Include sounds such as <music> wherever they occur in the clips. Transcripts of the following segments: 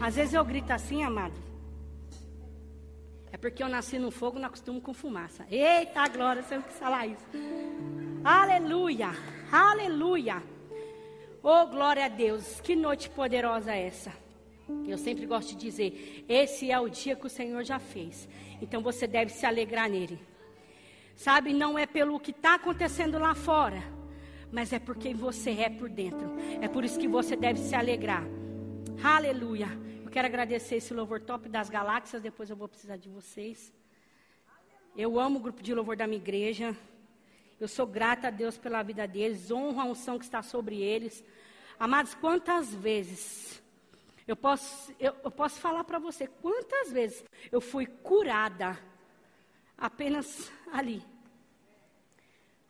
Às vezes eu grito assim, amado. É porque eu nasci no fogo, não acostumo com fumaça. Eita glória, você que falar isso. Aleluia! Aleluia! Oh, glória a Deus! Que noite poderosa é essa. Eu sempre gosto de dizer: esse é o dia que o Senhor já fez. Então você deve se alegrar nele. Sabe, não é pelo que está acontecendo lá fora, mas é porque você é por dentro. É por isso que você deve se alegrar. Aleluia. Eu quero agradecer esse louvor top das galáxias. Depois eu vou precisar de vocês. Eu amo o grupo de louvor da minha igreja. Eu sou grata a Deus pela vida deles. Honro a unção que está sobre eles. Amados, quantas vezes eu posso, eu, eu posso falar para você quantas vezes eu fui curada apenas ali.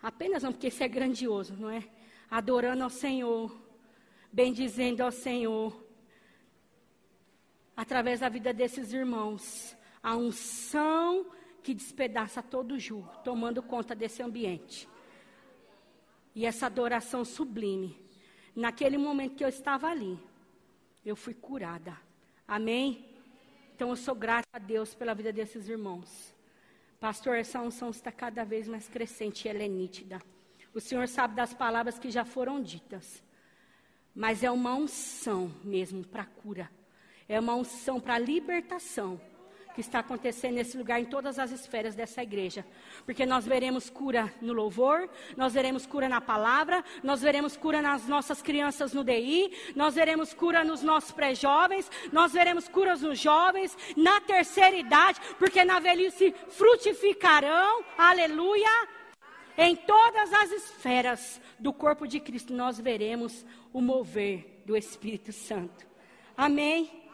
Apenas não, porque isso é grandioso, não é? Adorando ao Senhor, bendizendo ao Senhor, através da vida desses irmãos, a unção que despedaça todo o jugo, tomando conta desse ambiente. E essa adoração sublime, naquele momento que eu estava ali, eu fui curada. Amém? Então eu sou grata a Deus pela vida desses irmãos. Pastor, essa unção está cada vez mais crescente e ela é nítida. O Senhor sabe das palavras que já foram ditas. Mas é uma unção mesmo para cura. É uma unção para libertação que está acontecendo nesse lugar, em todas as esferas dessa igreja. Porque nós veremos cura no louvor, nós veremos cura na palavra, nós veremos cura nas nossas crianças no DI, nós veremos cura nos nossos pré-jovens, nós veremos curas nos jovens, na terceira idade, porque na velhice frutificarão, aleluia. Em todas as esferas do corpo de Cristo nós veremos o mover do Espírito Santo. Amém?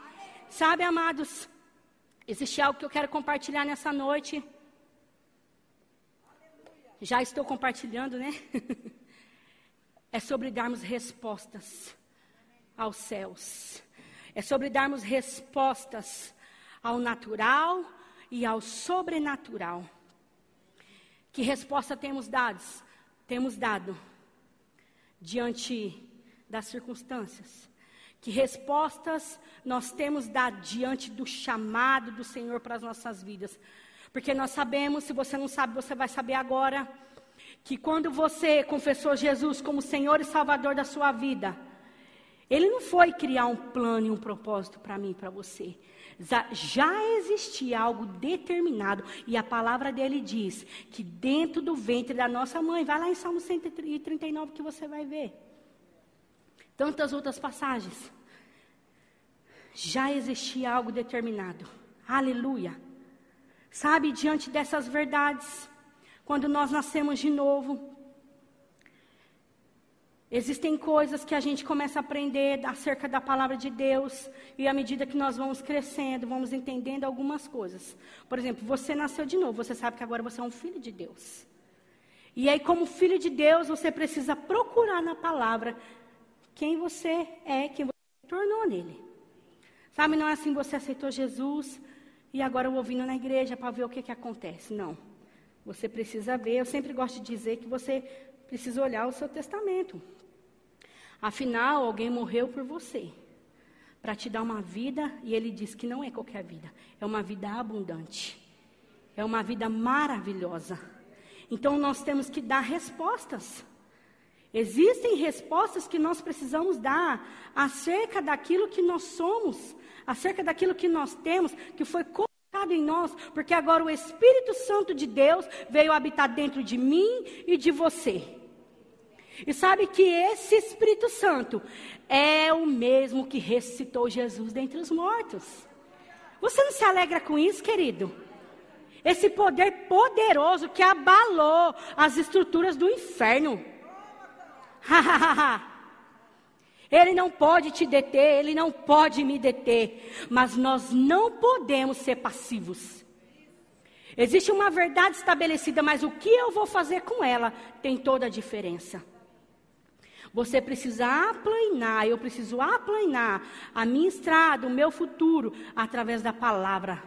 Sabe, amados, Existe algo que eu quero compartilhar nessa noite. Já estou compartilhando, né? <laughs> é sobre darmos respostas aos céus. É sobre darmos respostas ao natural e ao sobrenatural. Que resposta temos dado? Temos dado diante das circunstâncias. Que respostas nós temos dado diante do chamado do Senhor para as nossas vidas? Porque nós sabemos, se você não sabe, você vai saber agora, que quando você confessou Jesus como Senhor e Salvador da sua vida, Ele não foi criar um plano e um propósito para mim para você. Já existia algo determinado, e a palavra dele diz que dentro do ventre da nossa mãe, vai lá em Salmo 139 que você vai ver tantas outras passagens, já existia algo determinado. Aleluia. Sabe, diante dessas verdades, quando nós nascemos de novo, existem coisas que a gente começa a aprender acerca da palavra de Deus, e à medida que nós vamos crescendo, vamos entendendo algumas coisas. Por exemplo, você nasceu de novo, você sabe que agora você é um filho de Deus. E aí, como filho de Deus, você precisa procurar na palavra quem você é, quem você se tornou nele. Sabe, não é assim você aceitou Jesus e agora eu vou vindo na igreja para ver o que, que acontece. Não. Você precisa ver. Eu sempre gosto de dizer que você precisa olhar o seu testamento. Afinal, alguém morreu por você para te dar uma vida e ele diz que não é qualquer vida, é uma vida abundante. É uma vida maravilhosa. Então nós temos que dar respostas. Existem respostas que nós precisamos dar acerca daquilo que nós somos, acerca daquilo que nós temos, que foi colocado em nós, porque agora o Espírito Santo de Deus veio habitar dentro de mim e de você. E sabe que esse Espírito Santo é o mesmo que ressuscitou Jesus dentre os mortos. Você não se alegra com isso, querido? Esse poder poderoso que abalou as estruturas do inferno. <laughs> Ele não pode te deter, ele não pode me deter, mas nós não podemos ser passivos. Existe uma verdade estabelecida, mas o que eu vou fazer com ela tem toda a diferença. Você precisa aplanar, eu preciso aplanar a minha estrada, o meu futuro, através da palavra.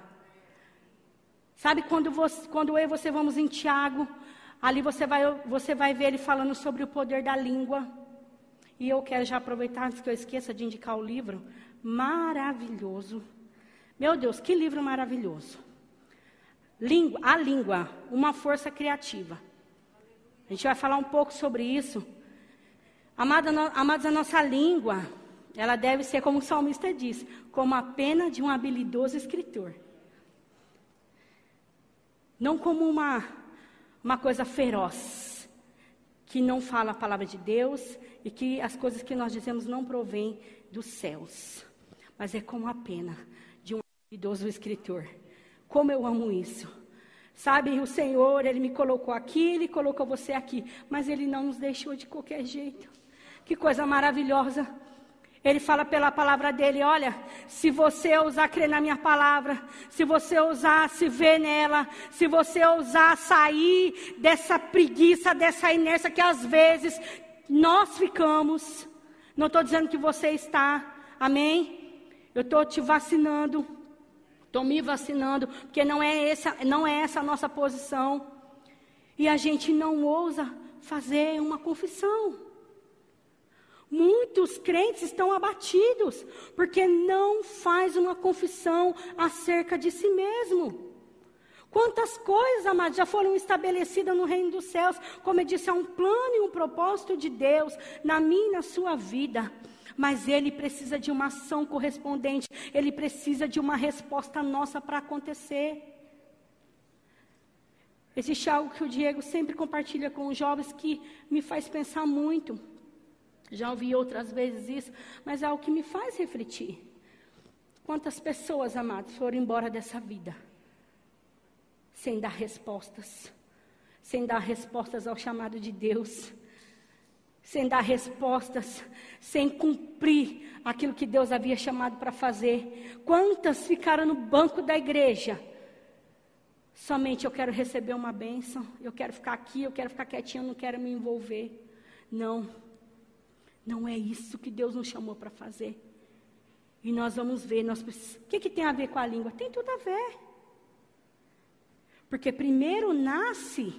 Sabe quando, você, quando eu e você vamos em Tiago, Ali você vai, você vai ver ele falando sobre o poder da língua. E eu quero já aproveitar antes que eu esqueça de indicar o livro maravilhoso. Meu Deus, que livro maravilhoso. Língua, a língua, uma força criativa. A gente vai falar um pouco sobre isso. Amada, amados, a nossa língua, ela deve ser, como o salmista diz, como a pena de um habilidoso escritor. Não como uma, uma coisa feroz, que não fala a palavra de Deus e que as coisas que nós dizemos não provêm dos céus. Mas é como a pena de um habilidoso escritor. Como eu amo isso. Sabe, o Senhor, Ele me colocou aqui, Ele colocou você aqui, mas Ele não nos deixou de qualquer jeito. Que coisa maravilhosa. Ele fala pela palavra dele: olha, se você ousar crer na minha palavra, se você ousar se ver nela, se você ousar sair dessa preguiça, dessa inércia que às vezes nós ficamos, não estou dizendo que você está, amém? Eu estou te vacinando, estou me vacinando, porque não é, essa, não é essa a nossa posição. E a gente não ousa fazer uma confissão. Muitos crentes estão abatidos porque não faz uma confissão acerca de si mesmo. Quantas coisas, amados, já foram estabelecidas no reino dos céus, como eu disse, há um plano e um propósito de Deus na minha e na sua vida. Mas ele precisa de uma ação correspondente, ele precisa de uma resposta nossa para acontecer. Existe algo que o Diego sempre compartilha com os jovens que me faz pensar muito. Já ouvi outras vezes isso, mas é o que me faz refletir. Quantas pessoas, amados, foram embora dessa vida sem dar respostas, sem dar respostas ao chamado de Deus, sem dar respostas, sem cumprir aquilo que Deus havia chamado para fazer. Quantas ficaram no banco da igreja? Somente eu quero receber uma bênção, eu quero ficar aqui, eu quero ficar quietinho, eu não quero me envolver. Não. Não é isso que Deus nos chamou para fazer. E nós vamos ver, nós precis... o que, que tem a ver com a língua? Tem tudo a ver. Porque primeiro nasce,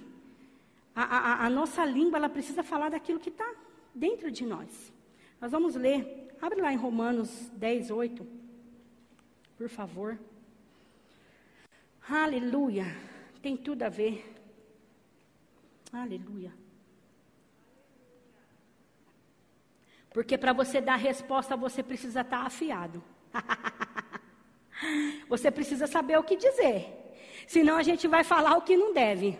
a, a, a nossa língua, ela precisa falar daquilo que está dentro de nós. Nós vamos ler, abre lá em Romanos 10, 8, por favor. Aleluia, tem tudo a ver. Aleluia. Porque para você dar resposta, você precisa estar tá afiado. <laughs> você precisa saber o que dizer. Senão a gente vai falar o que não deve.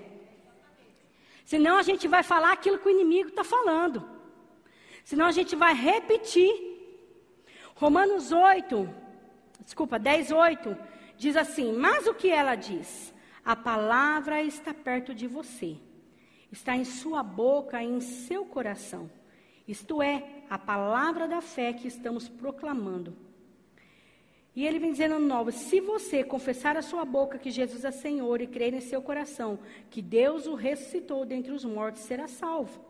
Senão a gente vai falar aquilo que o inimigo está falando. Senão a gente vai repetir. Romanos 8, desculpa, 10, 8, diz assim: Mas o que ela diz? A palavra está perto de você, está em sua boca e em seu coração. Isto é, a palavra da fé que estamos proclamando. E ele vem dizendo novo: se você confessar a sua boca que Jesus é Senhor e crer em seu coração que Deus o ressuscitou dentre os mortos, será salvo.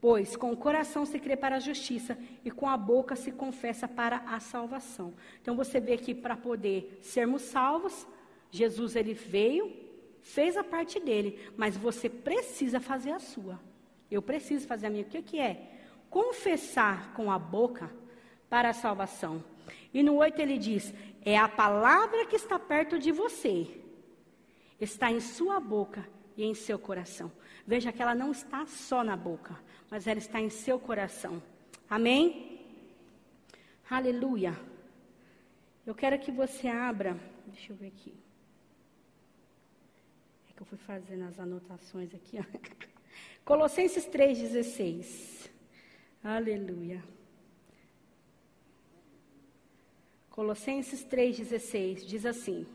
Pois com o coração se crê para a justiça e com a boca se confessa para a salvação. Então você vê que para poder sermos salvos, Jesus ele veio, fez a parte dele, mas você precisa fazer a sua. Eu preciso fazer a minha. O que, que é? Confessar com a boca para a salvação. E no 8 ele diz: é a palavra que está perto de você, está em sua boca e em seu coração. Veja que ela não está só na boca, mas ela está em seu coração. Amém? Aleluia. Eu quero que você abra, deixa eu ver aqui. É que eu fui fazendo as anotações aqui. <laughs> Colossenses 3,16. Aleluia. Colossenses 3,16 diz assim: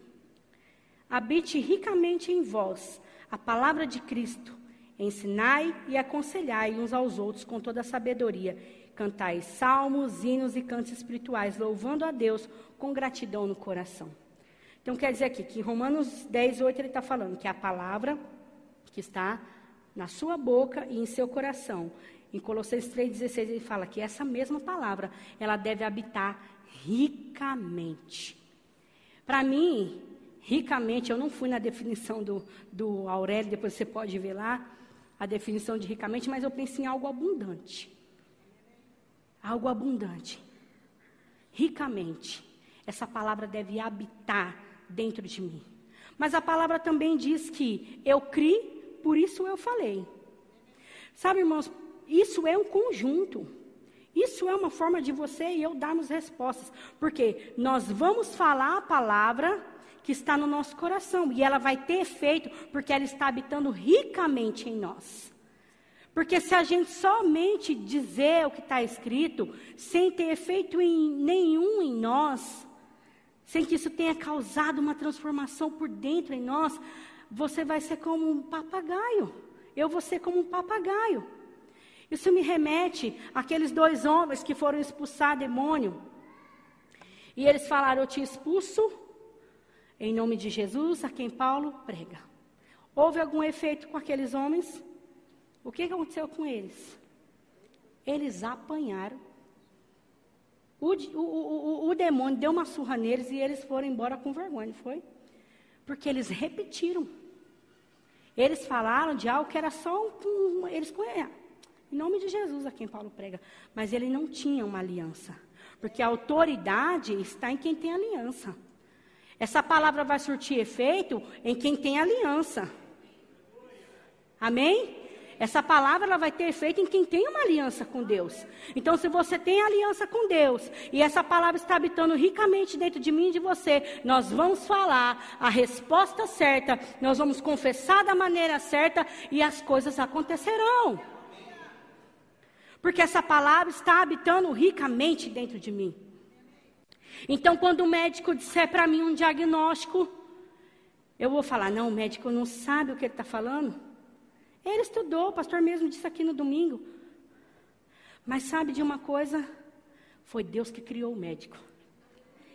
Habite ricamente em vós a palavra de Cristo, ensinai e aconselhai uns aos outros com toda a sabedoria. Cantai salmos, hinos e cantos espirituais, louvando a Deus com gratidão no coração. Então quer dizer aqui que em Romanos 10, 8 ele está falando que a palavra que está na sua boca e em seu coração. Em Colossenses 3,16 ele fala que essa mesma palavra, ela deve habitar ricamente. Para mim, ricamente, eu não fui na definição do, do Aurélio, depois você pode ver lá a definição de ricamente, mas eu penso em algo abundante. algo abundante, ricamente. Essa palavra deve habitar dentro de mim. Mas a palavra também diz que eu criei, por isso eu falei. Sabe, irmãos, isso é um conjunto. Isso é uma forma de você e eu darmos respostas. Porque nós vamos falar a palavra que está no nosso coração. E ela vai ter efeito porque ela está habitando ricamente em nós. Porque se a gente somente dizer o que está escrito, sem ter efeito em, nenhum em nós, sem que isso tenha causado uma transformação por dentro em nós, você vai ser como um papagaio. Eu vou ser como um papagaio. Isso me remete àqueles dois homens que foram expulsar demônio. E eles falaram: Eu te expulso em nome de Jesus, a quem Paulo prega. Houve algum efeito com aqueles homens? O que aconteceu com eles? Eles apanharam o, o, o, o demônio deu uma surra neles e eles foram embora com vergonha, foi? Porque eles repetiram. Eles falaram de algo que era só um. Eles conheciam. Em nome de Jesus, a quem Paulo prega. Mas ele não tinha uma aliança. Porque a autoridade está em quem tem aliança. Essa palavra vai surtir efeito em quem tem aliança. Amém? Essa palavra ela vai ter efeito em quem tem uma aliança com Deus. Então, se você tem aliança com Deus e essa palavra está habitando ricamente dentro de mim e de você, nós vamos falar a resposta certa, nós vamos confessar da maneira certa e as coisas acontecerão. Porque essa palavra está habitando ricamente dentro de mim. Então, quando o médico disser para mim um diagnóstico, eu vou falar: não, o médico não sabe o que ele está falando. Ele estudou, o pastor mesmo disse aqui no domingo. Mas sabe de uma coisa? Foi Deus que criou o médico.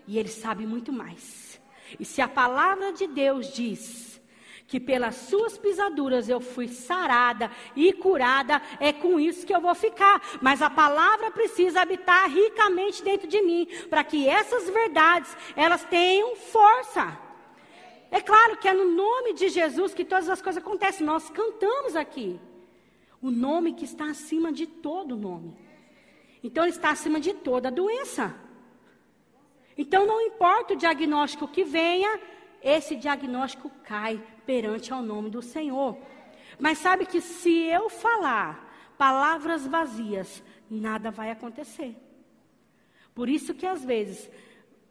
E ele sabe muito mais. E se a palavra de Deus diz que pelas suas pisaduras eu fui sarada e curada, é com isso que eu vou ficar. Mas a palavra precisa habitar ricamente dentro de mim, para que essas verdades, elas tenham força. É claro que é no nome de Jesus que todas as coisas acontecem. Nós cantamos aqui. O nome que está acima de todo nome. Então, ele está acima de toda doença. Então, não importa o diagnóstico que venha, esse diagnóstico cai perante ao nome do Senhor. Mas sabe que se eu falar palavras vazias, nada vai acontecer. Por isso que às vezes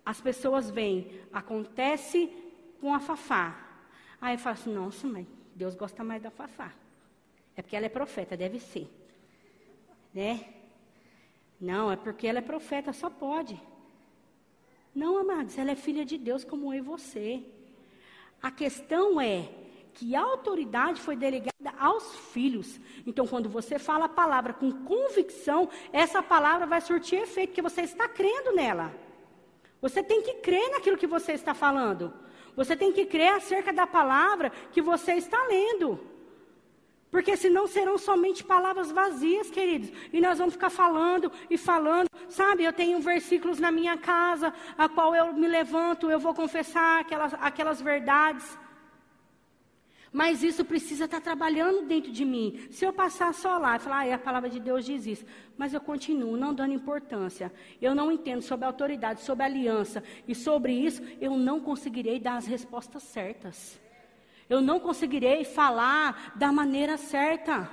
as pessoas veem, acontece com a Fafá. Aí eu falo assim, nossa mãe, Deus gosta mais da Fafá. É porque ela é profeta, deve ser. Né? Não, é porque ela é profeta, só pode. Não, amados, ela é filha de Deus como eu e você. A questão é que a autoridade foi delegada aos filhos. Então, quando você fala a palavra com convicção, essa palavra vai surtir efeito, porque você está crendo nela. Você tem que crer naquilo que você está falando. Você tem que crer acerca da palavra que você está lendo. Porque senão serão somente palavras vazias, queridos. E nós vamos ficar falando e falando. Sabe, eu tenho versículos na minha casa, a qual eu me levanto, eu vou confessar aquelas, aquelas verdades. Mas isso precisa estar trabalhando dentro de mim. Se eu passar só lá e falar, ah, a palavra de Deus diz isso, mas eu continuo não dando importância, eu não entendo sobre autoridade, sobre aliança, e sobre isso eu não conseguirei dar as respostas certas. Eu não conseguirei falar da maneira certa.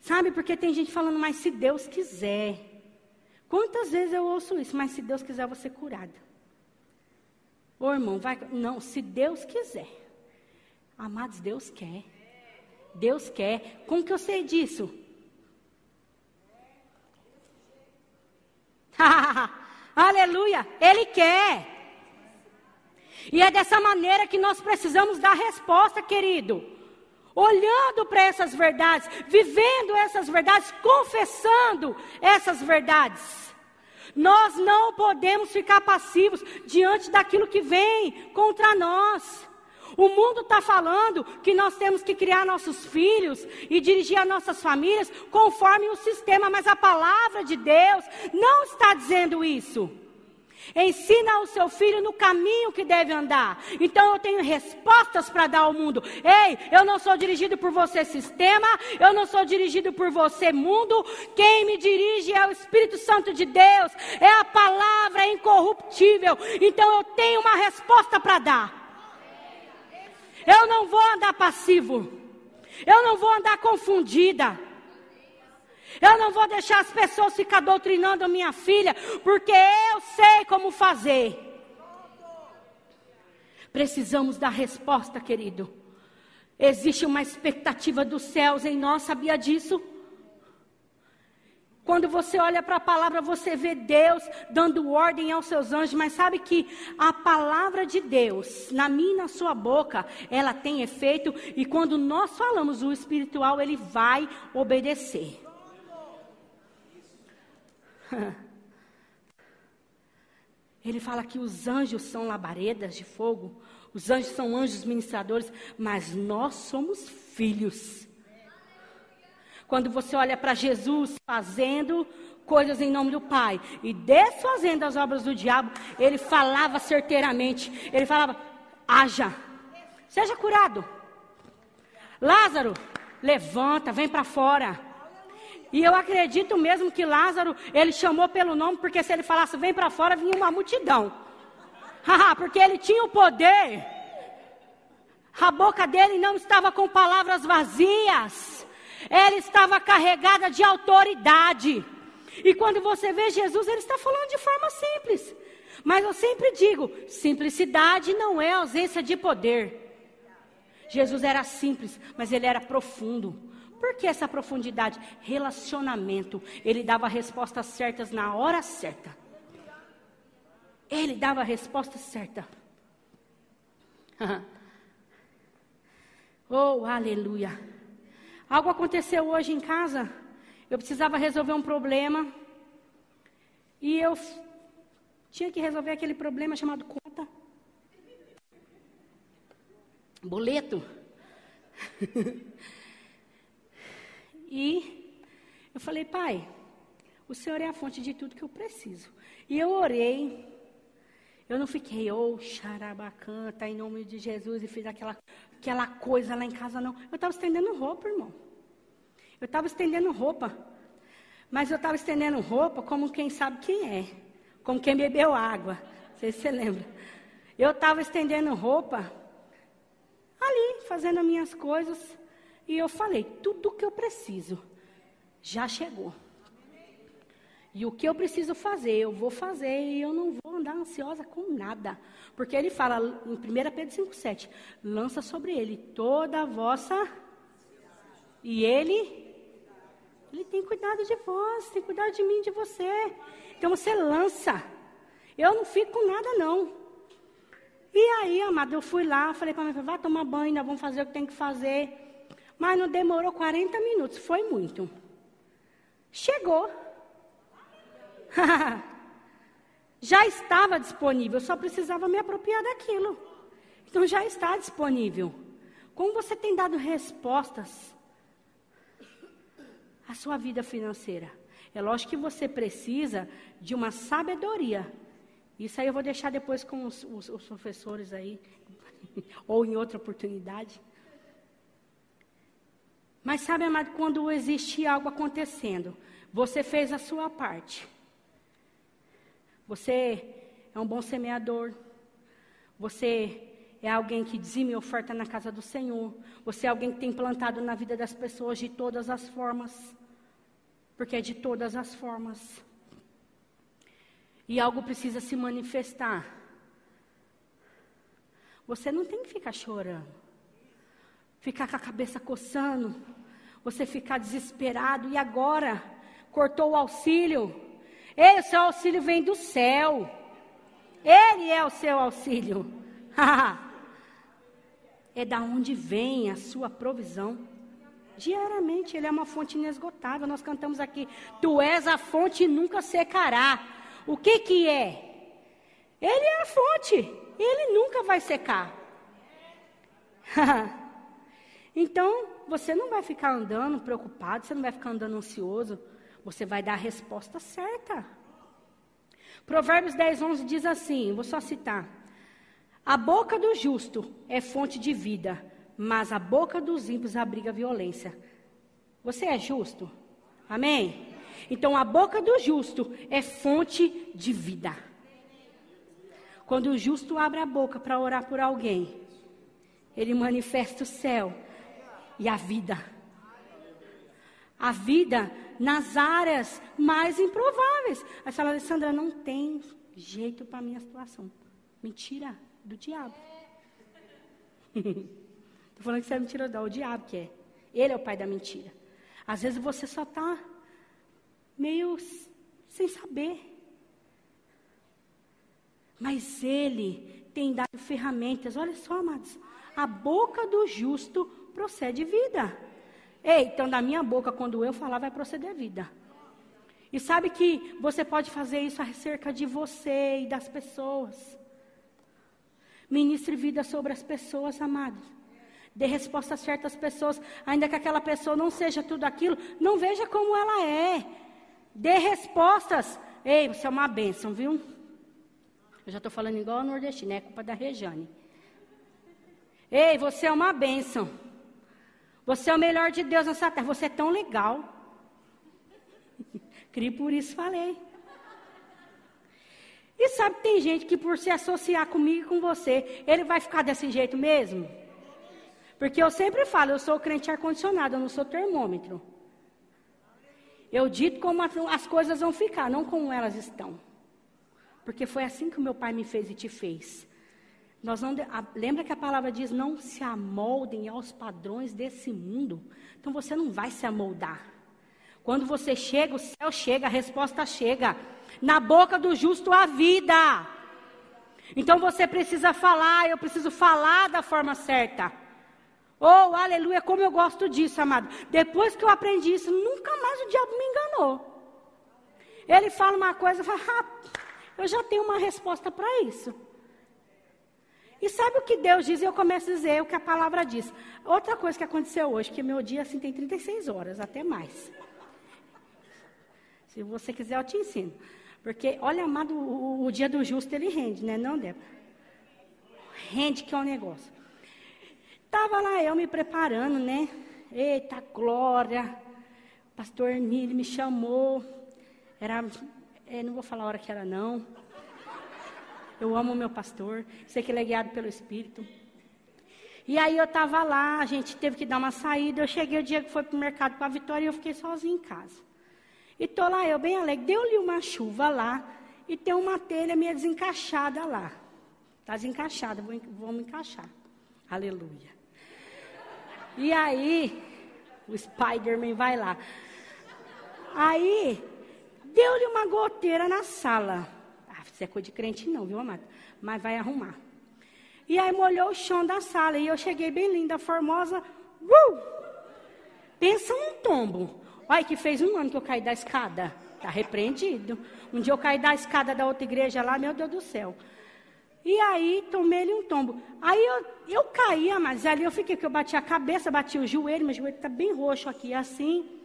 Sabe, porque tem gente falando, mas se Deus quiser. Quantas vezes eu ouço isso? Mas se Deus quiser, eu vou ser curada. Ô irmão, vai. Não, se Deus quiser. Amados, Deus quer. Deus quer. Como que eu sei disso? <laughs> Aleluia! Ele quer. E é dessa maneira que nós precisamos dar resposta, querido. Olhando para essas verdades, vivendo essas verdades, confessando essas verdades. Nós não podemos ficar passivos diante daquilo que vem contra nós. O mundo está falando que nós temos que criar nossos filhos e dirigir as nossas famílias conforme o sistema, mas a palavra de Deus não está dizendo isso. Ensina o seu filho no caminho que deve andar. Então eu tenho respostas para dar ao mundo. Ei, eu não sou dirigido por você, sistema. Eu não sou dirigido por você, mundo. Quem me dirige é o Espírito Santo de Deus. É a palavra incorruptível. Então eu tenho uma resposta para dar. Eu não vou andar passivo. Eu não vou andar confundida. Eu não vou deixar as pessoas ficar doutrinando a minha filha, porque eu sei como fazer. Precisamos dar resposta, querido. Existe uma expectativa dos céus em nós, sabia disso? Quando você olha para a palavra, você vê Deus dando ordem aos seus anjos, mas sabe que a palavra de Deus, na minha e na sua boca, ela tem efeito, e quando nós falamos o espiritual, ele vai obedecer. <laughs> Ele fala que os anjos são labaredas de fogo, os anjos são anjos ministradores, mas nós somos filhos. Quando você olha para Jesus fazendo coisas em nome do Pai e desfazendo as obras do diabo, ele falava certeiramente. Ele falava: haja, seja curado. Lázaro, levanta, vem para fora. E eu acredito mesmo que Lázaro, ele chamou pelo nome, porque se ele falasse vem para fora, vinha uma multidão. <laughs> porque ele tinha o poder. A boca dele não estava com palavras vazias. Ela estava carregada de autoridade. E quando você vê Jesus, ele está falando de forma simples. Mas eu sempre digo: simplicidade não é ausência de poder. Jesus era simples, mas ele era profundo. Por que essa profundidade? Relacionamento. Ele dava respostas certas na hora certa. Ele dava a resposta certa. <laughs> oh, aleluia. Algo aconteceu hoje em casa. Eu precisava resolver um problema. E eu tinha que resolver aquele problema chamado conta. Boleto. <laughs> e eu falei, pai, o Senhor é a fonte de tudo que eu preciso. E eu orei. Eu não fiquei, oh, xarabacanta, em nome de Jesus, e fiz aquela, aquela coisa lá em casa, não. Eu estava estendendo roupa, irmão. Eu estava estendendo roupa. Mas eu estava estendendo roupa como quem sabe quem é. Como quem bebeu água. Não sei se você lembra. Eu estava estendendo roupa ali, fazendo as minhas coisas. E eu falei: tudo o que eu preciso já chegou. E o que eu preciso fazer, eu vou fazer e eu não vou andar ansiosa com nada. Porque ele fala em 1 Pedro 5,7: lança sobre ele toda a vossa. E ele ele tem cuidado de vós, tem cuidado de mim, de você. Então você lança. Eu não fico com nada, não. E aí, amado, eu fui lá, falei para minha vai tomar banho, ainda vamos fazer o que tem que fazer. Mas não demorou 40 minutos, foi muito. Chegou. <laughs> já estava disponível, só precisava me apropriar daquilo. Então já está disponível. Como você tem dado respostas a sua vida financeira. É lógico que você precisa de uma sabedoria. Isso aí eu vou deixar depois com os, os, os professores aí, <laughs> ou em outra oportunidade. Mas sabe, amado, quando existe algo acontecendo, você fez a sua parte. Você é um bom semeador. Você é alguém que dizime oferta na casa do Senhor. Você é alguém que tem plantado na vida das pessoas de todas as formas porque é de todas as formas. E algo precisa se manifestar. Você não tem que ficar chorando, ficar com a cabeça coçando, você ficar desesperado e agora cortou o auxílio. Ei, o seu auxílio vem do céu. Ele é o seu auxílio. <laughs> é da onde vem a sua provisão. Diariamente, Ele é uma fonte inesgotável. Nós cantamos aqui: Tu és a fonte e nunca secará. O que que é? Ele é a fonte. Ele nunca vai secar. <laughs> então, você não vai ficar andando preocupado, você não vai ficar andando ansioso. Você vai dar a resposta certa. Provérbios 10, 11 diz assim: vou só citar. A boca do justo é fonte de vida, mas a boca dos ímpios abriga violência. Você é justo? Amém? Então a boca do justo é fonte de vida. Quando o justo abre a boca para orar por alguém, ele manifesta o céu e a vida. A vida nas áreas mais improváveis. Aí você fala, Alessandra, não tem jeito para a minha situação. Mentira do diabo. <laughs> Estou falando que você é mentira, do o diabo que é. Ele é o pai da mentira. Às vezes você só está meio sem saber. Mas ele tem dado ferramentas. Olha só, amados. A boca do justo procede vida. Ei, então da minha boca, quando eu falar, vai proceder vida. E sabe que você pode fazer isso acerca de você e das pessoas. Ministre vida sobre as pessoas, amados. Dê resposta a certas pessoas, ainda que aquela pessoa não seja tudo aquilo, não veja como ela é. Dê respostas. Ei, você é uma bênção, viu? Eu já estou falando igual a nordestina, é culpa da Rejane. Ei, você é uma bênção. Você é o melhor de Deus nessa terra. Você é tão legal. <laughs> Crie por isso falei. E sabe que tem gente que por se associar comigo e com você, ele vai ficar desse jeito mesmo? Porque eu sempre falo, eu sou crente ar-condicionado, eu não sou termômetro. Eu dito como as coisas vão ficar, não como elas estão. Porque foi assim que o meu pai me fez e te fez. Nós não, a, lembra que a palavra diz: não se amoldem aos padrões desse mundo. Então você não vai se amoldar. Quando você chega, o céu chega, a resposta chega. Na boca do justo a vida. Então você precisa falar, eu preciso falar da forma certa. Oh, aleluia, como eu gosto disso, amado. Depois que eu aprendi isso, nunca mais o diabo me enganou. Ele fala uma coisa, fala, ah, eu já tenho uma resposta para isso. E sabe o que Deus diz? Eu começo a dizer o que a palavra diz. Outra coisa que aconteceu hoje, que meu dia assim tem 36 horas, até mais. Se você quiser, eu te ensino. Porque, olha, amado, o, o dia do justo ele rende, né? Não, Débora? Rende que é um negócio. Estava lá eu me preparando, né? Eita glória! Pastor Emílio me chamou. Era, é, não vou falar a hora que era, não. Eu amo o meu pastor. Sei que ele é guiado pelo Espírito. E aí eu estava lá, a gente teve que dar uma saída. Eu cheguei o dia que foi para o mercado para a Vitória e eu fiquei sozinha em casa. E tô lá eu bem alegre. Deu-lhe uma chuva lá e tem uma telha meio desencaixada lá. Está desencaixada, vou, vamos encaixar. Aleluia. E aí, o Spider-Man vai lá. Aí, deu-lhe uma goteira na sala. Ah, isso é coisa de crente não, viu, amado? Mas vai arrumar. E aí molhou o chão da sala. E eu cheguei bem linda, formosa. Uh! Pensa um tombo. Olha que fez um ano que eu caí da escada. Está repreendido. Um dia eu caí da escada da outra igreja lá, meu Deus do céu. E aí tomei-lhe um tombo. Aí eu, eu caía, mas ali eu fiquei, que eu bati a cabeça, bati o joelho, meu joelho está bem roxo aqui, assim.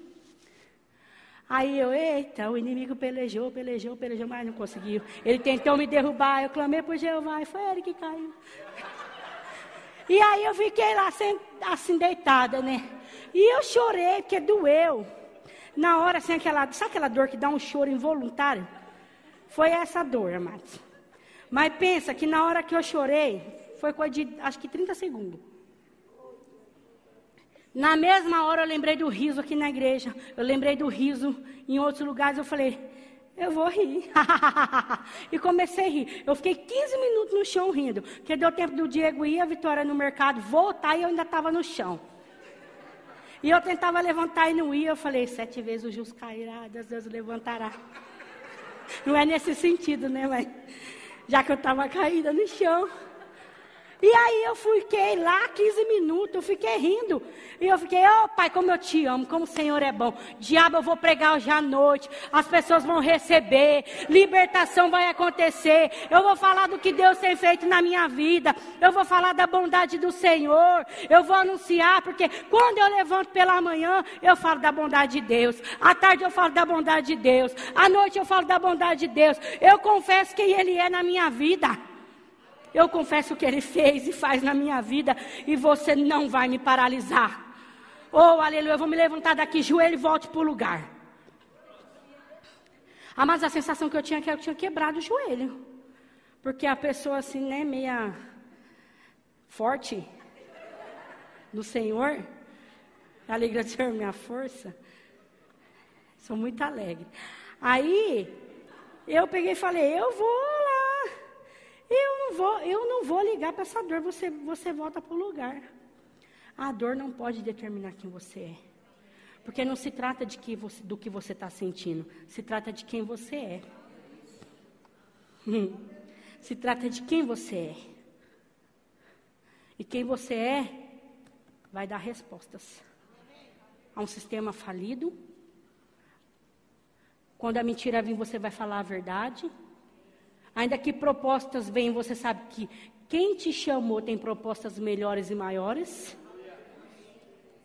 Aí eu, eita, o inimigo pelejou, pelejou, pelejou, mas não conseguiu. Ele tentou me derrubar, eu clamei por Jeová, e foi ele que caiu. E aí eu fiquei lá assim, deitada, né? E eu chorei, porque doeu. Na hora, assim, aquela, sabe aquela dor que dá um choro involuntário? Foi essa dor, amados. Mas pensa que na hora que eu chorei, foi coisa de acho que 30 segundos. Na mesma hora eu lembrei do riso aqui na igreja. Eu lembrei do riso em outros lugares. Eu falei, eu vou rir. <laughs> e comecei a rir. Eu fiquei 15 minutos no chão rindo. Porque deu tempo do Diego ir, a Vitória no mercado, voltar e eu ainda estava no chão. E eu tentava levantar e não ia. Eu falei, sete vezes o justo cairá, Deus, Deus levantará. <laughs> Não é nesse sentido, né, mãe? Já que eu estava caída no chão. E aí eu fiquei lá 15 minutos, eu fiquei rindo. E eu fiquei, oh pai, como eu te amo, como o Senhor é bom. Diabo, eu vou pregar hoje à noite. As pessoas vão receber, libertação vai acontecer. Eu vou falar do que Deus tem feito na minha vida. Eu vou falar da bondade do Senhor. Eu vou anunciar, porque quando eu levanto pela manhã, eu falo da bondade de Deus. À tarde eu falo da bondade de Deus. À noite eu falo da bondade de Deus. Eu confesso quem Ele é na minha vida. Eu confesso o que Ele fez e faz na minha vida e você não vai me paralisar. Oh, aleluia, eu vou me levantar daqui, joelho e volte para o lugar. Ah, mas a sensação que eu tinha é que eu tinha quebrado o joelho. Porque a pessoa assim, né, meia forte no Senhor, alegria de ser minha força. Sou muito alegre. Aí, eu peguei e falei, eu vou. Eu não vou, eu não vou ligar para essa dor, você, você volta para o lugar. A dor não pode determinar quem você é. Porque não se trata de que você, do que você está sentindo, se trata de quem você é. Hum. Se trata de quem você é. E quem você é vai dar respostas a um sistema falido. Quando a mentira vir, você vai falar a verdade. Ainda que propostas venham, você sabe que quem te chamou tem propostas melhores e maiores.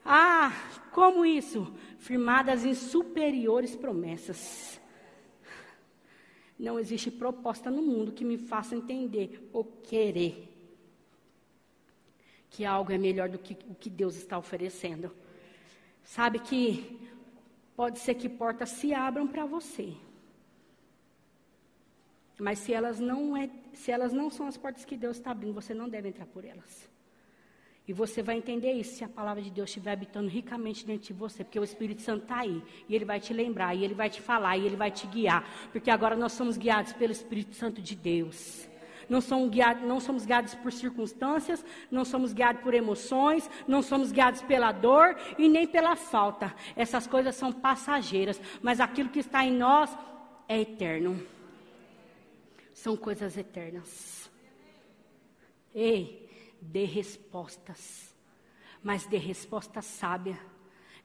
Ah, como isso? Firmadas em superiores promessas. Não existe proposta no mundo que me faça entender ou querer que algo é melhor do que o que Deus está oferecendo. Sabe que pode ser que portas se abram para você. Mas se elas não é, se elas não são as portas que Deus está abrindo, você não deve entrar por elas. E você vai entender isso se a palavra de Deus estiver habitando ricamente dentro de você, porque o Espírito Santo está aí, e ele vai te lembrar, e ele vai te falar, e ele vai te guiar, porque agora nós somos guiados pelo Espírito Santo de Deus. Não somos, guiados, não somos guiados por circunstâncias, não somos guiados por emoções, não somos guiados pela dor e nem pela falta. Essas coisas são passageiras, mas aquilo que está em nós é eterno. São coisas eternas. Ei, dê respostas, mas dê respostas sábias,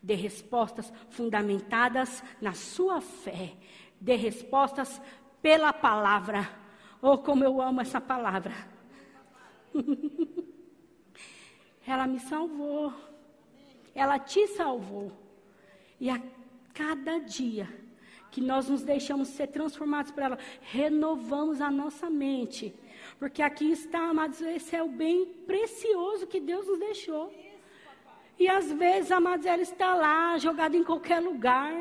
dê respostas fundamentadas na sua fé, dê respostas pela palavra. Oh, como eu amo essa palavra! <laughs> ela me salvou, ela te salvou, e a cada dia que nós nos deixamos ser transformados por ela, renovamos a nossa mente porque aqui está, amados, esse é o bem precioso que Deus nos deixou. E às vezes, amados, ela está lá, jogada em qualquer lugar.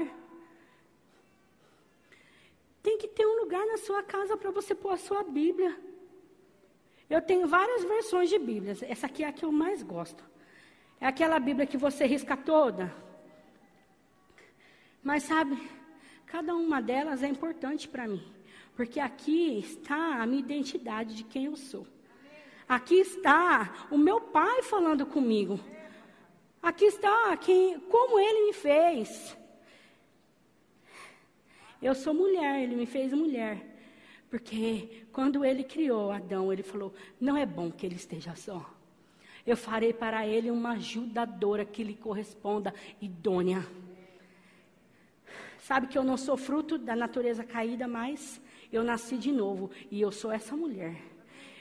Tem que ter um lugar na sua casa para você pôr a sua Bíblia. Eu tenho várias versões de Bíblias. Essa aqui é a que eu mais gosto. É aquela Bíblia que você risca toda. Mas sabe, cada uma delas é importante para mim. Porque aqui está a minha identidade de quem eu sou. Aqui está o meu pai falando comigo. Aqui está quem, como ele me fez. Eu sou mulher, ele me fez mulher. Porque quando ele criou Adão, ele falou: Não é bom que ele esteja só. Eu farei para ele uma ajudadora que lhe corresponda, idônea. Sabe que eu não sou fruto da natureza caída, mas eu nasci de novo e eu sou essa mulher.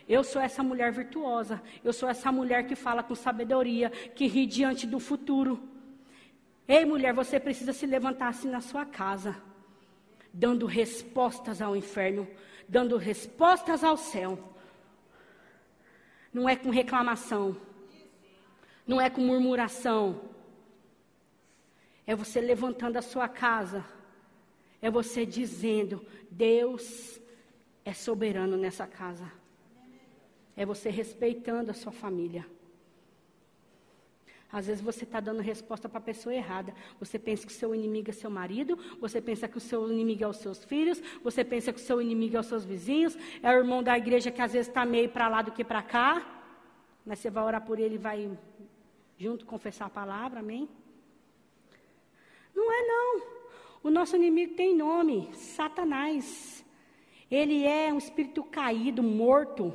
Eu sou essa mulher virtuosa. Eu sou essa mulher que fala com sabedoria, que ri diante do futuro. Ei, mulher, você precisa se levantar assim na sua casa, dando respostas ao inferno, dando respostas ao céu. Não é com reclamação, não é com murmuração. É você levantando a sua casa é você dizendo: Deus é soberano nessa casa. É você respeitando a sua família. Às vezes você está dando resposta para a pessoa errada. Você pensa que o seu inimigo é seu marido, você pensa que o seu inimigo é os seus filhos, você pensa que o seu inimigo é os seus vizinhos, é o irmão da igreja que às vezes está meio para lá do que para cá. Mas você vai orar por ele e vai junto confessar a palavra, amém? Não é não. O nosso inimigo tem nome: Satanás. Ele é um espírito caído, morto.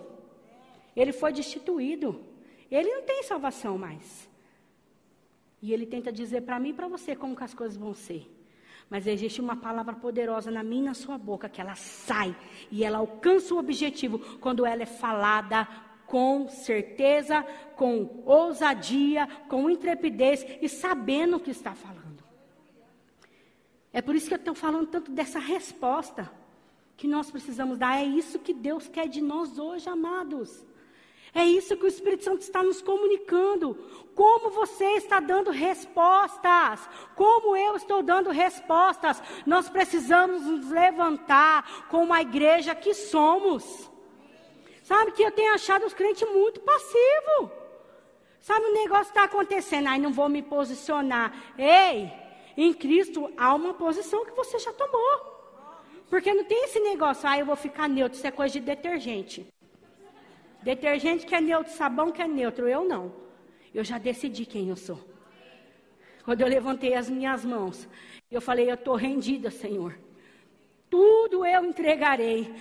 Ele foi destituído. Ele não tem salvação mais. E ele tenta dizer para mim e para você como que as coisas vão ser. Mas existe uma palavra poderosa na minha e na sua boca que ela sai e ela alcança o objetivo quando ela é falada com certeza, com ousadia, com intrepidez e sabendo o que está falando. É por isso que eu estou falando tanto dessa resposta que nós precisamos dar. É isso que Deus quer de nós hoje, amados. É isso que o Espírito Santo está nos comunicando. Como você está dando respostas? Como eu estou dando respostas? Nós precisamos nos levantar como a igreja que somos. Sabe que eu tenho achado os crentes muito passivos. Sabe, o negócio está acontecendo, aí não vou me posicionar. Ei, em Cristo há uma posição que você já tomou. Porque não tem esse negócio, ah, eu vou ficar neutro, isso é coisa de detergente. Detergente que é neutro, sabão que é neutro, eu não. Eu já decidi quem eu sou. Quando eu levantei as minhas mãos, eu falei, eu estou rendida, Senhor. Tudo eu entregarei.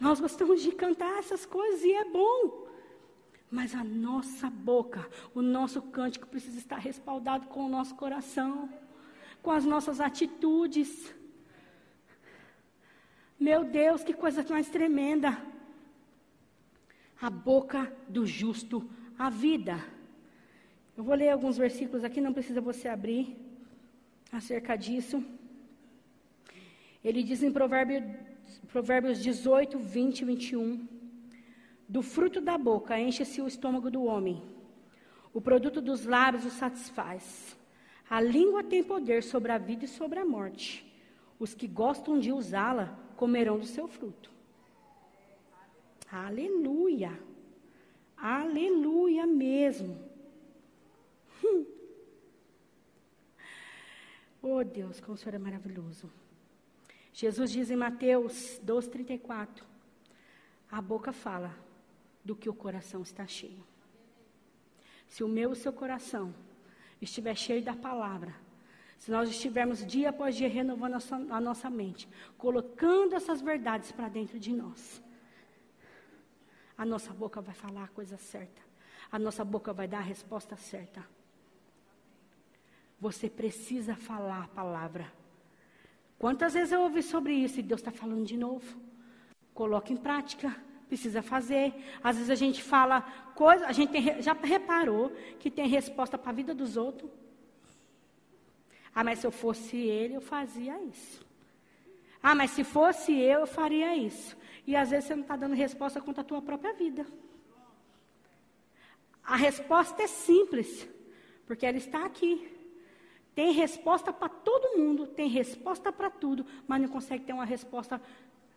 Nós gostamos de cantar essas coisas e é bom. Mas a nossa boca, o nosso cântico precisa estar respaldado com o nosso coração, com as nossas atitudes. Meu Deus, que coisa mais tremenda a boca do justo a vida. Eu vou ler alguns versículos aqui, não precisa você abrir acerca disso. Ele diz em Provérbio, Provérbios 18, 20 e 21: Do fruto da boca enche-se o estômago do homem, o produto dos lábios o satisfaz. A língua tem poder sobre a vida e sobre a morte. Os que gostam de usá-la comerão do seu fruto. Aleluia. Aleluia mesmo. Hum. <laughs> Oh Deus, como o Senhor é maravilhoso. Jesus diz em Mateus 12,34: A boca fala do que o coração está cheio. Se o meu e o seu coração estiver cheio da palavra, se nós estivermos dia após dia renovando a nossa, a nossa mente, colocando essas verdades para dentro de nós, a nossa boca vai falar a coisa certa. A nossa boca vai dar a resposta certa. Você precisa falar a palavra. Quantas vezes eu ouvi sobre isso e Deus está falando de novo? Coloque em prática. Precisa fazer. Às vezes a gente fala coisa, a gente tem, já reparou que tem resposta para a vida dos outros. Ah, mas se eu fosse ele, eu fazia isso. Ah, mas se fosse eu, eu faria isso. E às vezes você não está dando resposta contra a tua própria vida. A resposta é simples, porque ela está aqui. Tem resposta para todo mundo, tem resposta para tudo, mas não consegue ter uma resposta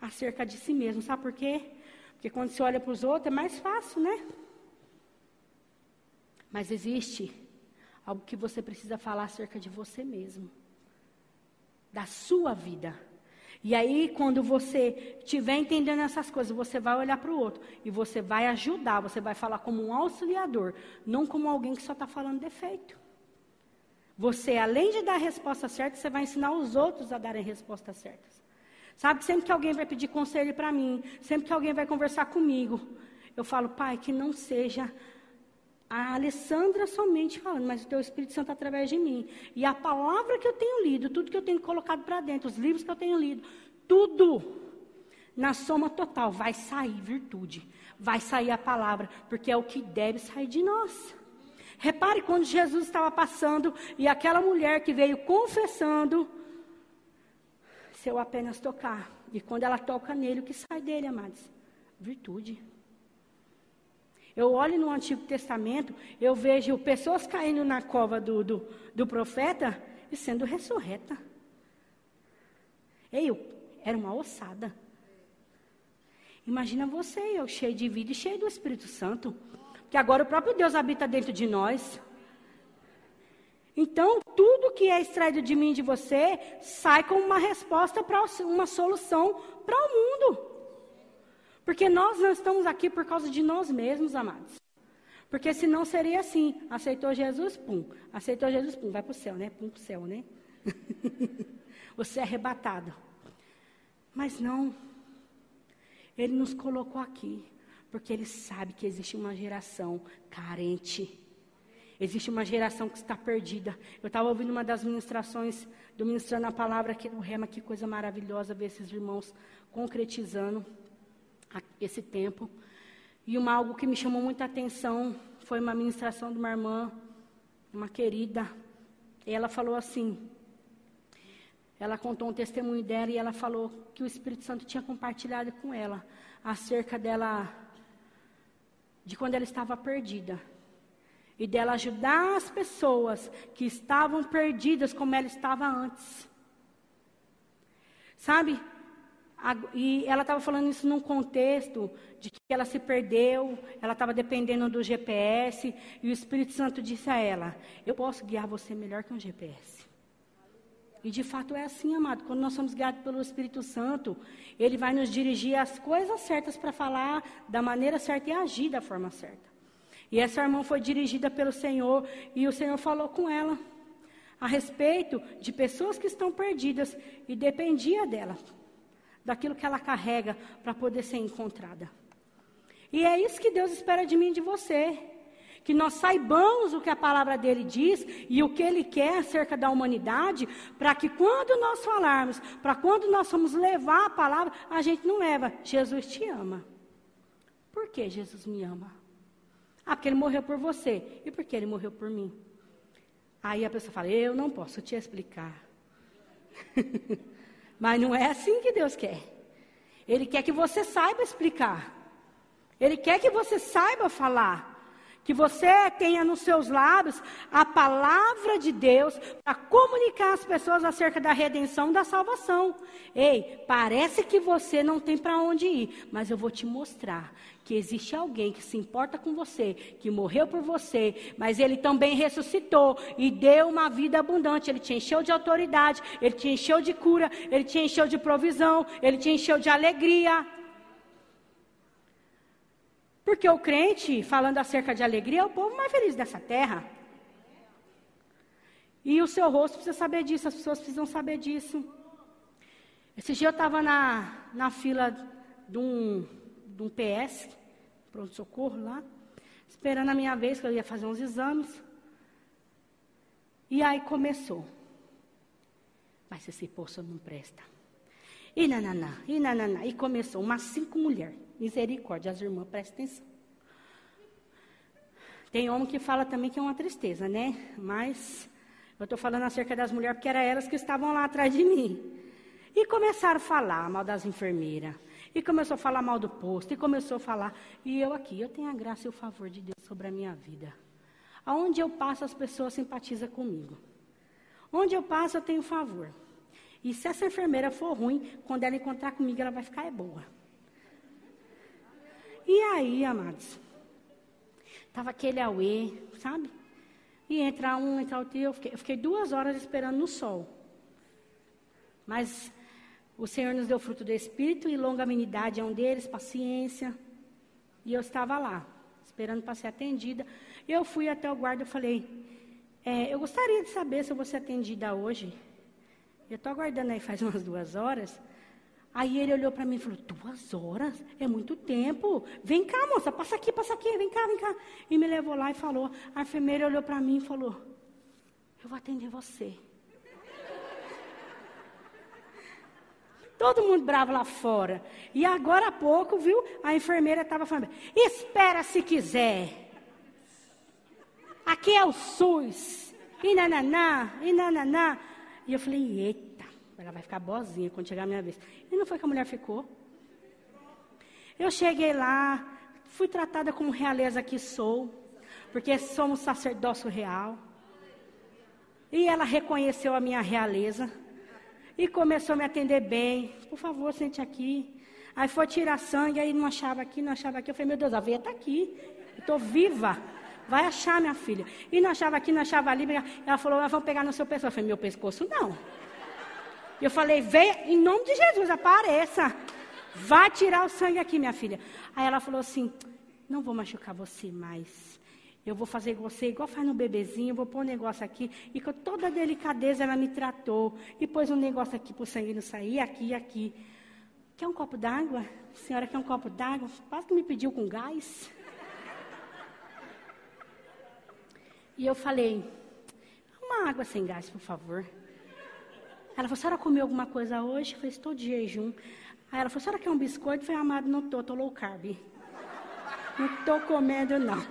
acerca de si mesmo. Sabe por quê? Porque quando você olha para os outros é mais fácil, né? Mas existe algo que você precisa falar acerca de você mesmo, da sua vida. E aí, quando você estiver entendendo essas coisas, você vai olhar para o outro e você vai ajudar, você vai falar como um auxiliador, não como alguém que só está falando defeito. Você, além de dar a resposta certa, você vai ensinar os outros a darem respostas certas. Sabe, sempre que alguém vai pedir conselho para mim, sempre que alguém vai conversar comigo, eu falo, pai, que não seja a Alessandra somente falando, mas o teu Espírito Santo através de mim. E a palavra que eu tenho lido, tudo que eu tenho colocado para dentro, os livros que eu tenho lido, tudo, na soma total, vai sair virtude, vai sair a palavra, porque é o que deve sair de nós. Repare quando Jesus estava passando e aquela mulher que veio confessando, se eu apenas tocar, e quando ela toca nele, o que sai dele, amados? Virtude. Eu olho no Antigo Testamento, eu vejo pessoas caindo na cova do, do, do profeta e sendo ressurreta. Eu, era uma ossada. Imagina você, eu cheio de vida e cheio do Espírito Santo. Que agora o próprio Deus habita dentro de nós. Então, tudo que é extraído de mim e de você sai como uma resposta para uma solução para o mundo. Porque nós não estamos aqui por causa de nós mesmos, amados. Porque senão seria assim: aceitou Jesus, pum. Aceitou Jesus, pum. Vai para o céu, né? Pum para o céu, né? <laughs> Você é arrebatado. Mas não. Ele nos colocou aqui Porque ele sabe que existe uma geração carente. Existe uma geração que está perdida. Eu estava ouvindo uma das ministrações do Ministrando a Palavra aqui no Rema, que coisa maravilhosa ver esses irmãos concretizando esse tempo. E uma, algo que me chamou muita atenção foi uma ministração de uma irmã, uma querida. Ela falou assim: ela contou um testemunho dela e ela falou que o Espírito Santo tinha compartilhado com ela acerca dela, de quando ela estava perdida. E dela ajudar as pessoas que estavam perdidas como ela estava antes. Sabe? E ela estava falando isso num contexto de que ela se perdeu, ela estava dependendo do GPS, e o Espírito Santo disse a ela: Eu posso guiar você melhor que um GPS. E de fato é assim, amado. Quando nós somos guiados pelo Espírito Santo, ele vai nos dirigir às coisas certas para falar da maneira certa e agir da forma certa. E essa irmã foi dirigida pelo Senhor, e o Senhor falou com ela a respeito de pessoas que estão perdidas e dependia dela daquilo que ela carrega para poder ser encontrada. E é isso que Deus espera de mim e de você. Que nós saibamos o que a palavra dele diz e o que ele quer acerca da humanidade, para que quando nós falarmos, para quando nós formos levar a palavra, a gente não leva. Jesus te ama. Por que Jesus me ama? Ah, porque ele morreu por você. E por que ele morreu por mim? Aí a pessoa fala: Eu não posso te explicar. <laughs> Mas não é assim que Deus quer. Ele quer que você saiba explicar. Ele quer que você saiba falar. Que você tenha nos seus lábios a palavra de Deus para comunicar às pessoas acerca da redenção da salvação. Ei, parece que você não tem para onde ir, mas eu vou te mostrar que existe alguém que se importa com você, que morreu por você, mas ele também ressuscitou e deu uma vida abundante. Ele te encheu de autoridade, ele te encheu de cura, ele te encheu de provisão, ele te encheu de alegria. Porque o crente, falando acerca de alegria, é o povo mais feliz dessa terra. E o seu rosto precisa saber disso, as pessoas precisam saber disso. Esse dia eu estava na, na fila de um de um PS, pronto-socorro lá, esperando a minha vez, que eu ia fazer uns exames. E aí começou. Mas esse poço não presta. E nananá, e nananá. E começou umas cinco mulheres. Misericórdia, as irmãs, prestem atenção. Tem homem que fala também que é uma tristeza, né? Mas eu estou falando acerca das mulheres porque eram elas que estavam lá atrás de mim. E começaram a falar mal das enfermeiras. E começou a falar mal do posto, e começou a falar. E eu aqui, eu tenho a graça e o favor de Deus sobre a minha vida. Aonde eu passo, as pessoas simpatizam comigo. Onde eu passo, eu tenho favor. E se essa enfermeira for ruim, quando ela encontrar comigo, ela vai ficar é boa. E aí, amados, estava aquele auê, sabe? E entrar um, entrar outro, eu fiquei, eu fiquei duas horas esperando no sol. Mas o Senhor nos deu fruto do Espírito e longanimidade é um deles, paciência. E eu estava lá, esperando para ser atendida. Eu fui até o guarda e falei, é, eu gostaria de saber se eu vou ser atendida hoje. Eu estou aguardando aí faz <laughs> umas duas horas. Aí ele olhou para mim e falou, duas horas? É muito tempo. Vem cá, moça, passa aqui, passa aqui, vem cá, vem cá. E me levou lá e falou, a enfermeira olhou para mim e falou, eu vou atender você. Todo mundo bravo lá fora. E agora há pouco, viu, a enfermeira estava falando: espera se quiser. Aqui é o SUS. E nananá, e nananá. E eu falei: eita, ela vai ficar boazinha quando chegar a minha vez. E não foi que a mulher ficou. Eu cheguei lá, fui tratada como realeza que sou, porque somos sacerdócio real. E ela reconheceu a minha realeza. E começou a me atender bem. Por favor, sente aqui. Aí foi tirar sangue, aí não achava aqui, não achava aqui. Eu falei, meu Deus, a veia está aqui. Eu estou viva. Vai achar, minha filha. E não achava aqui, não achava ali. Ela falou, vamos pegar no seu pescoço. Eu falei, meu pescoço não. Eu falei, veia, em nome de Jesus, apareça. Vai tirar o sangue aqui, minha filha. Aí ela falou assim, não vou machucar você mais. Eu vou fazer você igual faz no bebezinho, vou pôr um negócio aqui. E com toda delicadeza ela me tratou. E pôs um negócio aqui para o sangue não sair, aqui e aqui. Quer um copo d'água? Senhora quer um copo d'água? Quase que me pediu com gás. E eu falei, uma água sem gás, por favor. Ela falou, a senhora comeu alguma coisa hoje? Eu falei, estou de jejum. Aí ela falou, a senhora quer um biscoito? Eu falei, amado, não estou, estou low carb. Não estou comendo, não.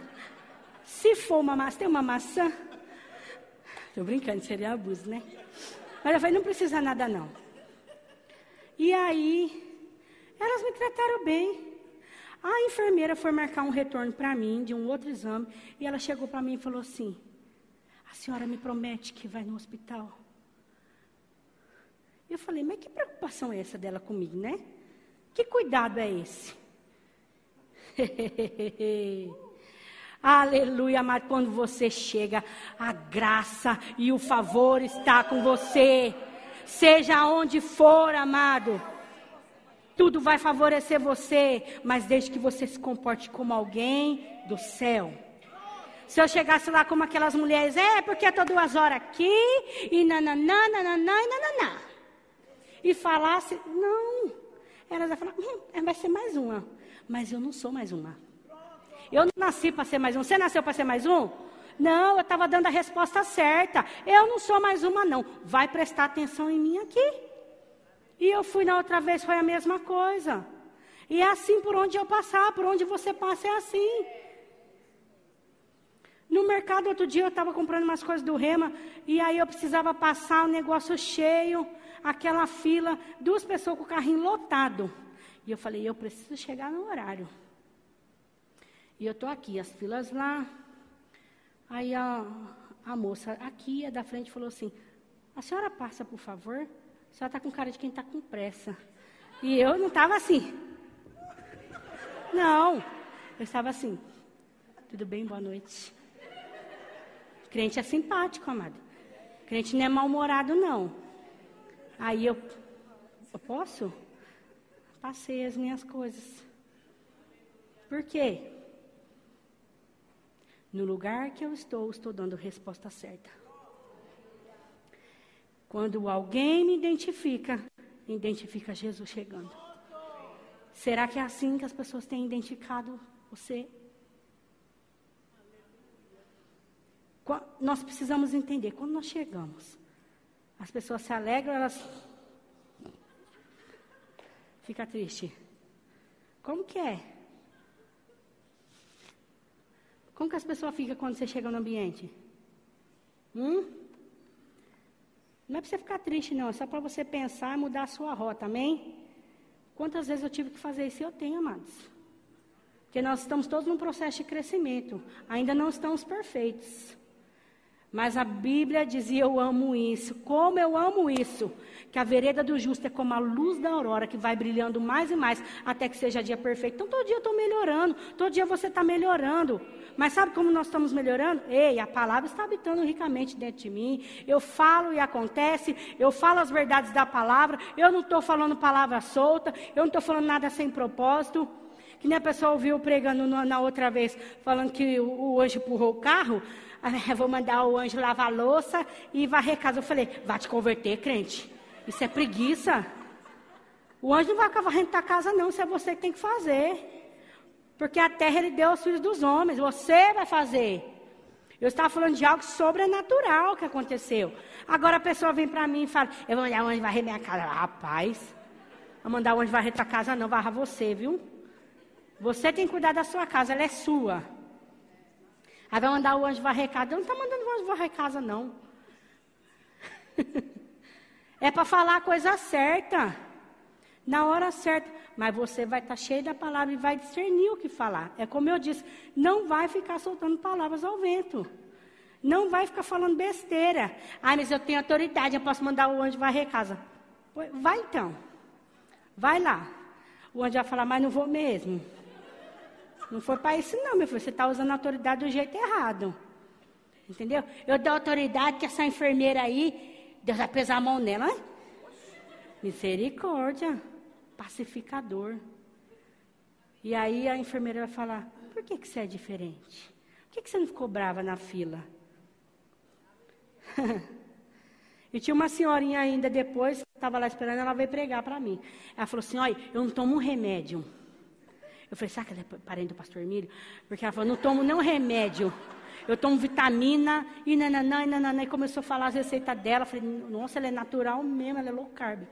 Se for uma maçã, tem uma maçã? Estou brincando, seria abuso, né? Mas eu falei, não precisa nada, não. E aí, elas me trataram bem. A enfermeira foi marcar um retorno para mim de um outro exame e ela chegou para mim e falou assim: A senhora me promete que vai no hospital? Eu falei: Mas que preocupação é essa dela comigo, né? Que cuidado é esse? <laughs> Aleluia, mas quando você chega, a graça e o favor está com você. Seja onde for, amado. Tudo vai favorecer você, mas desde que você se comporte como alguém do céu. Se eu chegasse lá como aquelas mulheres, é porque estou duas horas aqui, e nananã, nananã, e nananá. E falasse, não. Elas iam falar, hum, é, vai ser mais uma. Mas eu não sou mais uma. Eu não nasci para ser mais um. Você nasceu para ser mais um? Não, eu estava dando a resposta certa. Eu não sou mais uma, não. Vai prestar atenção em mim aqui. E eu fui na outra vez, foi a mesma coisa. E é assim por onde eu passar, por onde você passa é assim. No mercado, outro dia, eu estava comprando umas coisas do Rema, e aí eu precisava passar um negócio cheio, aquela fila, duas pessoas com o carrinho lotado. E eu falei, eu preciso chegar no horário. E eu estou aqui, as filas lá. Aí a, a moça aqui, a da frente, falou assim: A senhora passa, por favor? A senhora está com cara de quem está com pressa. E eu não estava assim. Não, eu estava assim. Tudo bem, boa noite. Crente é simpático, amado. Crente não é mal-humorado, não. Aí eu, eu posso? Passei as minhas coisas. Por quê? No lugar que eu estou, estou dando a resposta certa. Quando alguém me identifica, identifica Jesus chegando. Será que é assim que as pessoas têm identificado você? Nós precisamos entender, quando nós chegamos, as pessoas se alegram, elas fica triste. Como que é? Como que as pessoas ficam quando você chega no ambiente? Hum? Não é para você ficar triste, não. É só para você pensar e mudar a sua rota, amém? Quantas vezes eu tive que fazer isso? Eu tenho, amados. Porque nós estamos todos num processo de crescimento. Ainda não estamos perfeitos. Mas a Bíblia dizia: Eu amo isso. Como eu amo isso? Que a vereda do justo é como a luz da aurora que vai brilhando mais e mais até que seja dia perfeito. Então, todo dia eu estou melhorando. Todo dia você está melhorando. Mas sabe como nós estamos melhorando? Ei, a palavra está habitando ricamente dentro de mim. Eu falo e acontece. Eu falo as verdades da palavra. Eu não estou falando palavra solta. Eu não estou falando nada sem propósito. Que nem a pessoa ouviu pregando na outra vez, falando que o, anjo empurrou o carro. Eu <laughs> vou mandar o anjo lavar a louça e varrer casa. Eu falei, vai te converter, crente. Isso é preguiça. O anjo não vai ficar varrendo a casa, não. Isso é você que tem que fazer. Porque a terra ele deu aos filhos dos homens. Você vai fazer. Eu estava falando de algo sobrenatural que aconteceu. Agora a pessoa vem para mim e fala: Eu vou mandar onde varrer minha casa. Rapaz, vou mandar onde varrer tua casa, não, varra você, viu? Você tem que cuidar da sua casa, ela é sua. Aí vai mandar o anjo varrer casa. Não está mandando o anjo varrer casa, não. <laughs> é para falar a coisa certa. Na hora certa mas você vai estar tá cheio da palavra e vai discernir o que falar. É como eu disse, não vai ficar soltando palavras ao vento. Não vai ficar falando besteira. Ah, mas eu tenho autoridade, eu posso mandar o anjo varrer casa. Vai então. Vai lá. O anjo vai falar, mas não vou mesmo. Não foi para isso não, meu filho. Você está usando a autoridade do jeito errado. Entendeu? Eu dou autoridade que essa enfermeira aí, Deus vai pesar a mão nela. Hein? Misericórdia pacificador. E aí a enfermeira vai falar: por que, que você é diferente? Por que, que você não ficou brava na fila? <laughs> e tinha uma senhorinha ainda depois, estava lá esperando, ela veio pregar para mim. Ela falou assim: olha, eu não tomo remédio. Eu falei, sabe que ela é parente do pastor Emílio? Porque ela falou, não tomo nenhum remédio. Eu tomo vitamina e nananã, e nananã. E começou a falar as receitas dela. Eu falei, nossa, ela é natural mesmo, ela é low carb.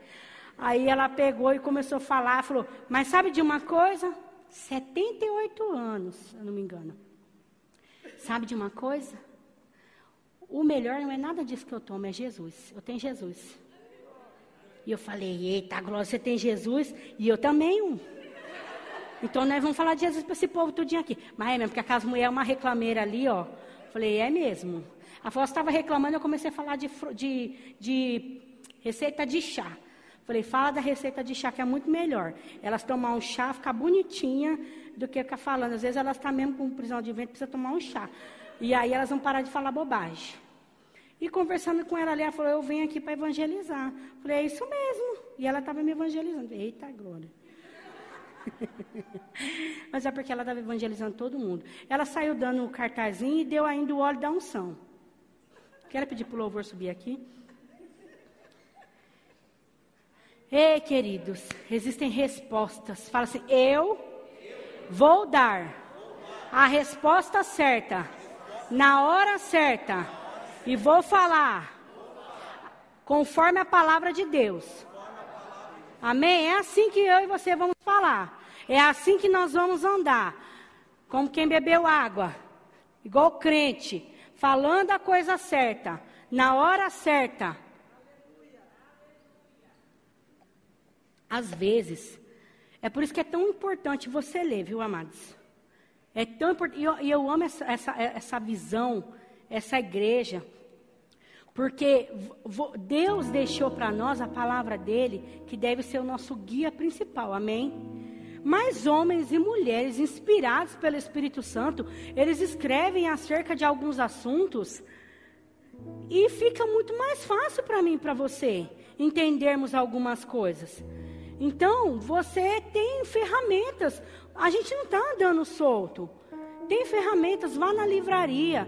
Aí ela pegou e começou a falar, falou, mas sabe de uma coisa? 78 anos, se eu não me engano. Sabe de uma coisa? O melhor não é nada disso que eu tomo, é Jesus. Eu tenho Jesus. E eu falei, eita, Glória, você tem Jesus? E eu também um. Então nós vamos falar de Jesus para esse povo tudinho aqui. Mas é mesmo, porque aquelas mulheres, uma reclameira ali, ó. Falei, é mesmo. A Fausta estava reclamando, eu comecei a falar de, de, de receita de chá. Falei, fala da receita de chá, que é muito melhor. Elas tomar um chá, ficar bonitinha, do que ficar falando. Às vezes elas estão tá mesmo com prisão de vento, precisa tomar um chá. E aí elas vão parar de falar bobagem. E conversando com ela ali, ela falou, eu venho aqui para evangelizar. Falei, é isso mesmo. E ela estava me evangelizando. Eita, glória. <laughs> Mas é porque ela estava evangelizando todo mundo. Ela saiu dando um cartazinho e deu ainda o óleo da unção. Quero pedir para o louvor subir aqui. Ei, queridos, existem respostas. Fala assim: eu vou dar a resposta certa, na hora certa, e vou falar conforme a palavra de Deus. Amém? É assim que eu e você vamos falar. É assim que nós vamos andar. Como quem bebeu água, igual crente, falando a coisa certa, na hora certa Às vezes, é por isso que é tão importante você ler, viu, amados? É tão importante, e eu, eu, amo essa, essa, essa visão, essa igreja, porque Deus deixou para nós a palavra dele, que deve ser o nosso guia principal, amém? Mas homens e mulheres inspirados pelo Espírito Santo, eles escrevem acerca de alguns assuntos e fica muito mais fácil para mim e para você entendermos algumas coisas. Então, você tem ferramentas. A gente não está andando solto. Tem ferramentas, vá na livraria.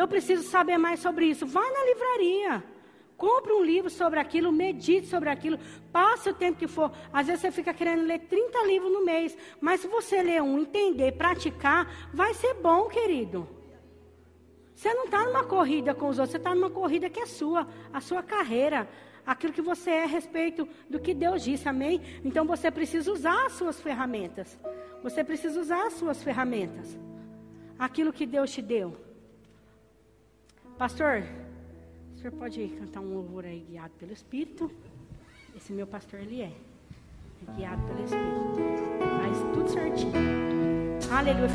Eu preciso saber mais sobre isso. Vá na livraria. Compre um livro sobre aquilo, medite sobre aquilo, passe o tempo que for. Às vezes você fica querendo ler 30 livros no mês, mas se você ler um, entender, praticar, vai ser bom, querido. Você não está numa corrida com os outros, você está numa corrida que é sua, a sua carreira aquilo que você é a respeito do que Deus disse, amém? Então você precisa usar as suas ferramentas. Você precisa usar as suas ferramentas. Aquilo que Deus te deu. Pastor, o senhor pode cantar um louvor aí guiado pelo Espírito? Esse meu pastor, ele é. é guiado pelo Espírito. Faz tudo certinho. Aleluia.